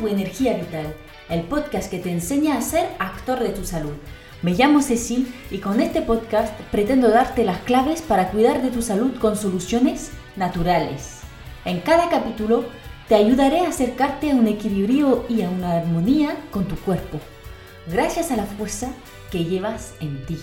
Tu energía vital, el podcast que te enseña a ser actor de tu salud. Me llamo Cecil y con este podcast pretendo darte las claves para cuidar de tu salud con soluciones naturales. En cada capítulo te ayudaré a acercarte a un equilibrio y a una armonía con tu cuerpo, gracias a la fuerza que llevas en ti.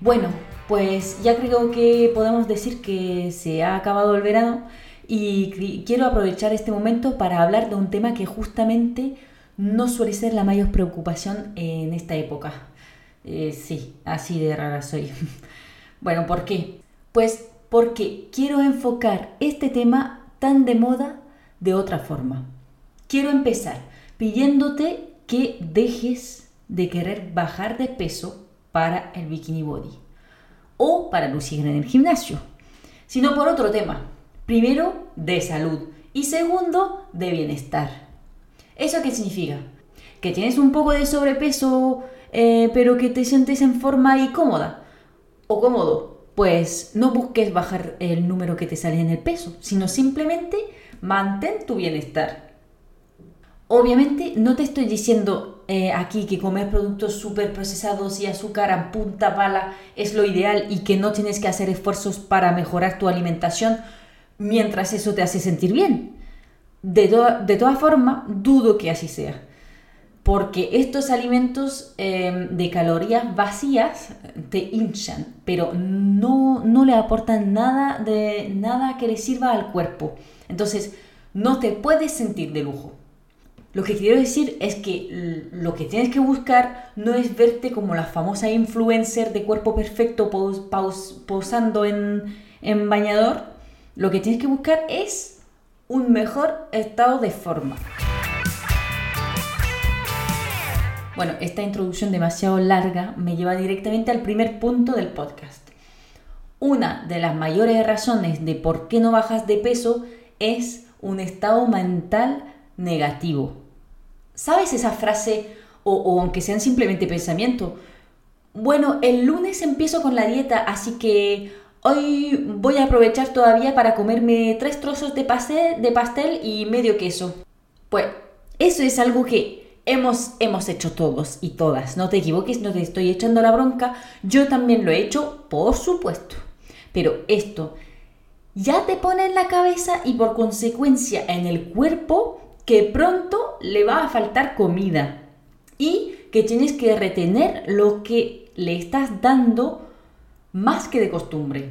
Bueno, pues ya creo que podemos decir que se ha acabado el verano y quiero aprovechar este momento para hablar de un tema que justamente no suele ser la mayor preocupación en esta época. Eh, sí, así de rara soy. bueno, ¿por qué? Pues porque quiero enfocar este tema tan de moda de otra forma. Quiero empezar pidiéndote que dejes de querer bajar de peso para el bikini body o para lucir en el gimnasio, sino por otro tema. Primero, de salud y segundo, de bienestar. ¿Eso qué significa? Que tienes un poco de sobrepeso, eh, pero que te sientes en forma y cómoda o cómodo pues no busques bajar el número que te sale en el peso, sino simplemente mantén tu bienestar. Obviamente no te estoy diciendo eh, aquí que comer productos súper procesados y azúcar a punta bala es lo ideal y que no tienes que hacer esfuerzos para mejorar tu alimentación mientras eso te hace sentir bien. De, de todas formas, dudo que así sea porque estos alimentos em, de calorías vacías te hinchan, pero no, no le aportan nada, de, nada que le sirva al cuerpo. Entonces, no te puedes sentir de lujo. Lo que quiero decir es que lo que tienes que buscar no es verte como la famosa influencer de cuerpo perfecto posando en, en bañador. Lo que tienes que buscar es un mejor estado de forma. Bueno, esta introducción demasiado larga me lleva directamente al primer punto del podcast. Una de las mayores razones de por qué no bajas de peso es un estado mental negativo. ¿Sabes esa frase o, aunque sean simplemente pensamiento? Bueno, el lunes empiezo con la dieta, así que hoy voy a aprovechar todavía para comerme tres trozos de pastel, y medio queso. Pues eso es algo que hemos, hemos hecho todos y todas. No te equivoques, no te estoy echando la bronca. Yo también lo he hecho, por supuesto. Pero esto ya te pone en la cabeza y por consecuencia en el cuerpo que pronto le va a faltar comida y que tienes que retener lo que le estás dando más que de costumbre.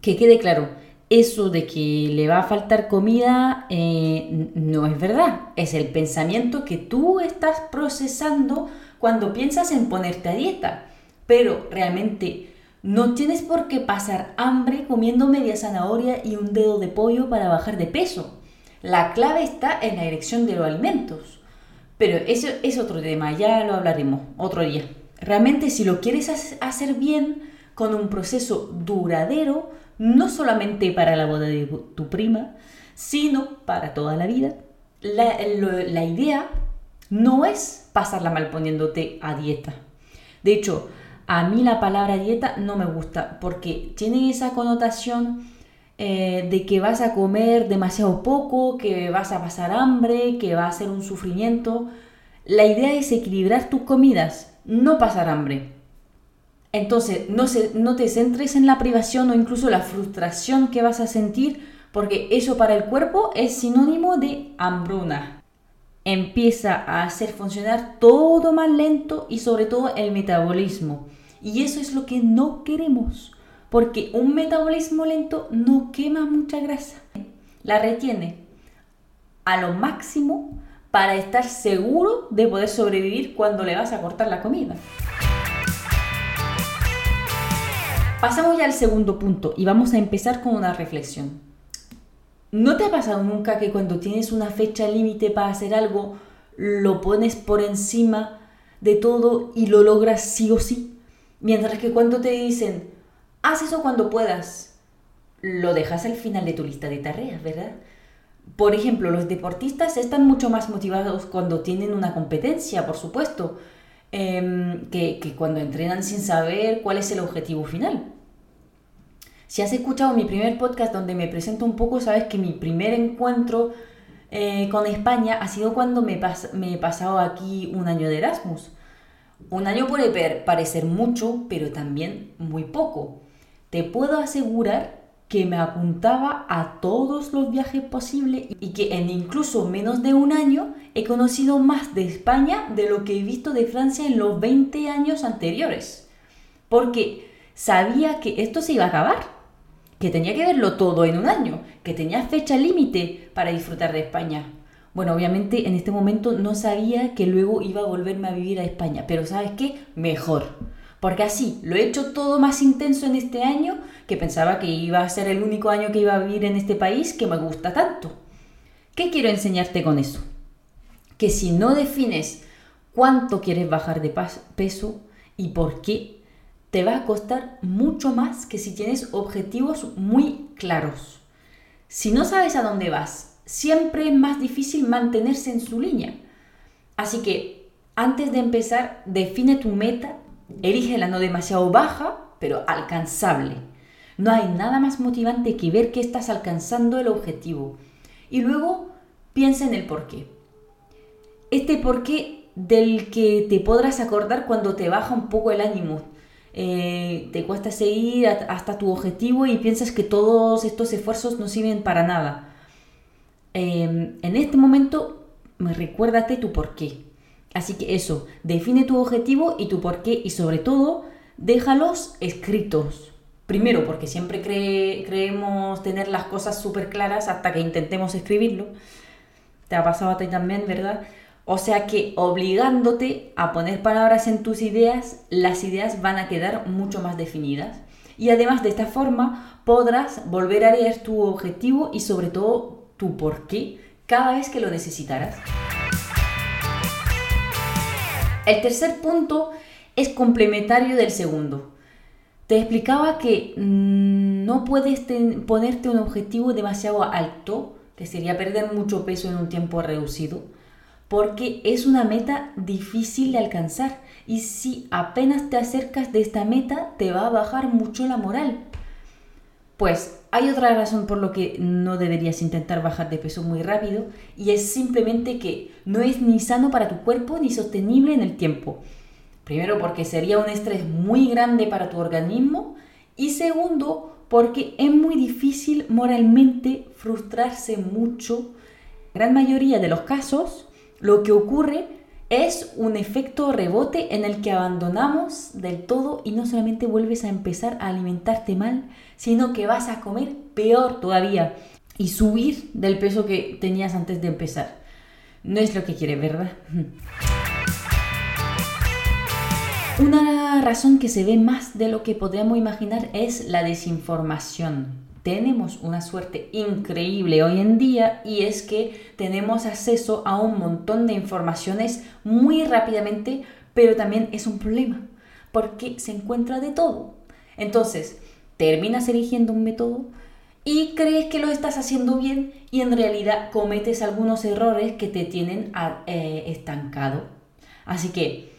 Que quede claro, eso de que le va a faltar comida eh, no es verdad. Es el pensamiento que tú estás procesando cuando piensas en ponerte a dieta. Pero realmente no tienes por qué pasar hambre comiendo media zanahoria y un dedo de pollo para bajar de peso. La clave está en la elección de los alimentos. Pero eso es otro tema, ya lo hablaremos otro día. Realmente si lo quieres hacer bien, con un proceso duradero, no solamente para la boda de tu prima, sino para toda la vida. La, idea no es pasarla mal poniéndote a dieta. De hecho, a mí la palabra dieta no me gusta porque tiene esa connotación eh, de que vas a comer demasiado poco, que vas a pasar hambre, que va a ser un sufrimiento. La idea es equilibrar tus comidas, no pasar hambre. Entonces, no, te centres en la privación o incluso la frustración que vas a sentir, porque eso para el cuerpo es sinónimo de hambruna. Empieza a hacer funcionar todo más lento y sobre todo el metabolismo. Y eso es lo que no queremos, porque un metabolismo lento no quema mucha grasa, la retiene a lo máximo para estar seguro de poder sobrevivir cuando le vas a cortar la comida. Pasamos ya al segundo punto y vamos a empezar con una reflexión. ¿No te ha pasado nunca que cuando tienes una fecha límite para hacer algo, lo pones por encima de todo y lo logras sí o sí? Mientras que cuando te dicen, haz eso cuando puedas, lo dejas al final de tu lista de tareas, ¿verdad? Por ejemplo, los deportistas están mucho más motivados cuando tienen una competencia, por supuesto, em, que, que cuando entrenan sin saber cuál es el objetivo final. Si has escuchado mi primer podcast donde me presento un poco, sabes que mi primer encuentro eh, con España ha sido cuando me, me he pasado aquí un año de Erasmus. Un año puede parecer mucho, pero también muy poco. Te puedo asegurar que me apuntaba a todos los viajes posibles y que en incluso menos de un año he conocido más de España de lo que he visto de Francia en los 20 años anteriores. Porque sabía que esto se iba a acabar, que tenía que verlo todo en un año, que tenía fecha límite para disfrutar de España. Bueno, obviamente en este momento no sabía que luego iba a volverme a vivir a España, pero ¿sabes qué? Mejor. Porque así lo he hecho todo más intenso en este año, que pensaba que iba a ser el único año que iba a vivir en este país que me gusta tanto. ¿Qué quiero enseñarte con eso? Que si no defines cuánto quieres bajar de peso y por qué, te va a costar mucho más que si tienes objetivos muy claros. Si no sabes a dónde vas siempre es más difícil mantenerse en su línea. Así que antes de empezar, define tu meta, la no demasiado baja, pero alcanzable. No hay nada más motivante que ver que estás alcanzando el objetivo. Y luego piensa en el porqué. Este porqué del que te podrás acordar cuando te baja un poco el ánimo. Eh, te cuesta seguir hasta tu objetivo y piensas que todos estos esfuerzos no sirven para nada. Em, en este momento, recuérdate tu porqué. Así que eso, define tu objetivo y tu porqué y sobre todo, déjalos escritos. Primero, porque siempre creemos tener las cosas súper claras hasta que intentemos escribirlo. Te ha pasado a ti también, ¿verdad? O sea que obligándote a poner palabras en tus ideas, las ideas van a quedar mucho más definidas. Y además de esta forma podrás volver a leer tu objetivo y sobre todo tu por qué cada vez que lo necesitarás. El tercer punto es complementario del segundo. Te explicaba que mm, no puedes ponerte un objetivo demasiado alto, que sería perder mucho peso en un tiempo reducido, porque es una meta difícil de alcanzar y si apenas te acercas de esta meta te va a bajar mucho la moral. Pues hay otra razón por lo que no deberías intentar bajar de peso muy rápido y es simplemente que no es ni sano para tu cuerpo ni sostenible en el tiempo. Primero porque sería un estrés muy grande para tu organismo y segundo porque es muy difícil moralmente frustrarse mucho. La gran mayoría de los casos lo que ocurre es un efecto rebote en el que abandonamos del todo y no solamente vuelves a empezar a alimentarte mal, sino que vas a comer peor todavía y subir del peso que tenías antes de empezar. No es lo que quieres, ¿verdad? Una razón que se ve más de lo que podríamos imaginar es la desinformación tenemos una suerte increíble hoy en día y es que tenemos acceso a un montón de informaciones muy rápidamente, pero también es un problema porque se encuentra de todo. Entonces, terminas eligiendo un método y crees que lo estás haciendo bien y en realidad cometes algunos errores que te tienen eh, estancado. Así que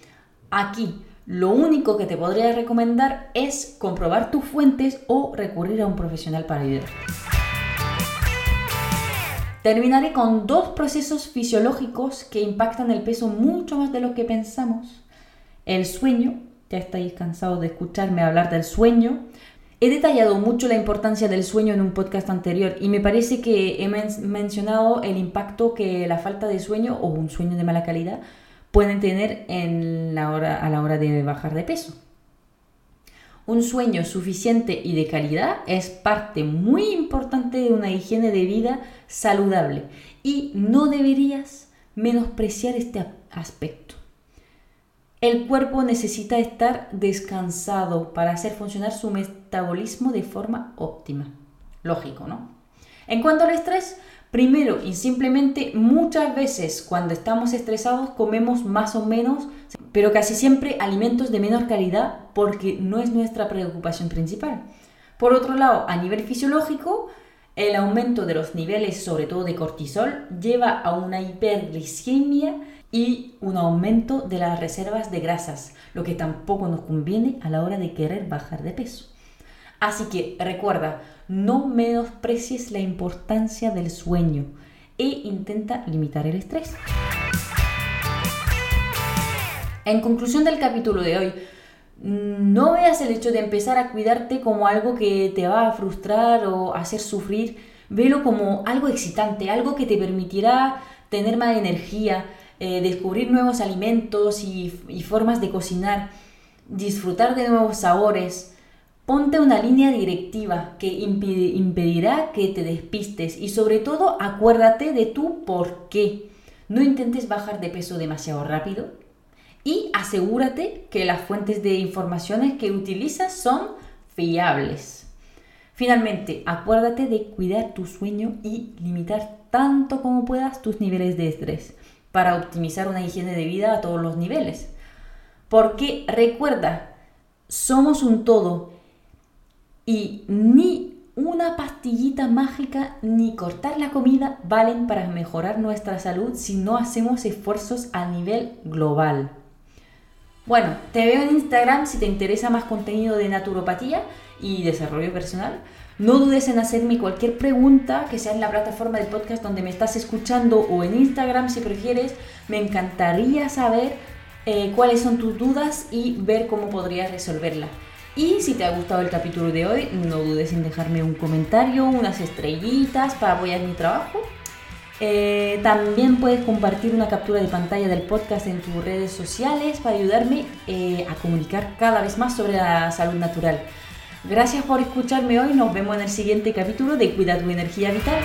aquí lo único que te podría recomendar es comprobar tus fuentes o recurrir a un profesional para ayudar. Terminaré con dos procesos fisiológicos que impactan el peso mucho más de lo que pensamos. El sueño, ya estáis cansados de escucharme hablar del sueño. He detallado mucho la importancia del sueño en un podcast anterior y me parece que he mencionado el impacto que la falta de sueño o un sueño de mala calidad pueden tener a la hora de bajar de peso. Un sueño suficiente y de calidad es parte muy importante de una higiene de vida saludable y no deberías menospreciar este aspecto. El cuerpo necesita estar descansado para hacer funcionar su metabolismo de forma óptima. Lógico, ¿no? En cuanto al estrés, Primero y simplemente muchas veces cuando estamos estresados comemos más o menos, pero casi siempre alimentos de menor calidad porque no es nuestra preocupación principal. Por otro lado, a nivel fisiológico, el aumento de los niveles, sobre todo de cortisol, lleva a una hiperglicemia y un aumento de las reservas de grasas, lo que tampoco nos conviene a la hora de querer bajar de peso. Así que recuerda, no menosprecies la importancia del sueño e intenta limitar el estrés. En conclusión del capítulo de hoy, no veas el hecho de empezar a cuidarte como algo que te va a frustrar o hacer sufrir, velo como algo excitante, algo que te permitirá tener más energía, eh, descubrir nuevos alimentos y, formas de cocinar, disfrutar de nuevos sabores. Ponte una línea directiva que impedirá que te despistes y sobre todo acuérdate de tu por qué. No intentes bajar de peso demasiado rápido y asegúrate que las fuentes de informaciones que utilizas son fiables. Finalmente, acuérdate de cuidar tu sueño y limitar tanto como puedas tus niveles de estrés para optimizar una higiene de vida a todos los niveles. Porque recuerda, somos un todo y ni una pastillita mágica ni cortar la comida valen para mejorar nuestra salud si no hacemos esfuerzos a nivel global. Bueno, te veo en Instagram si te interesa más contenido de naturopatía y desarrollo personal. No dudes en hacerme cualquier pregunta que sea en la plataforma del podcast donde me estás escuchando o en Instagram si prefieres. Me encantaría saber eh, cuáles son tus dudas y ver cómo podrías resolverla. Y si te ha gustado el capítulo de hoy, no dudes en dejarme un comentario, unas estrellitas para apoyar mi trabajo. Eh, también puedes compartir una captura de pantalla del podcast en tus redes sociales para ayudarme eh, a comunicar cada vez más sobre la salud natural. Gracias por escucharme hoy. Nos vemos en el siguiente capítulo de Cuida tu energía vital.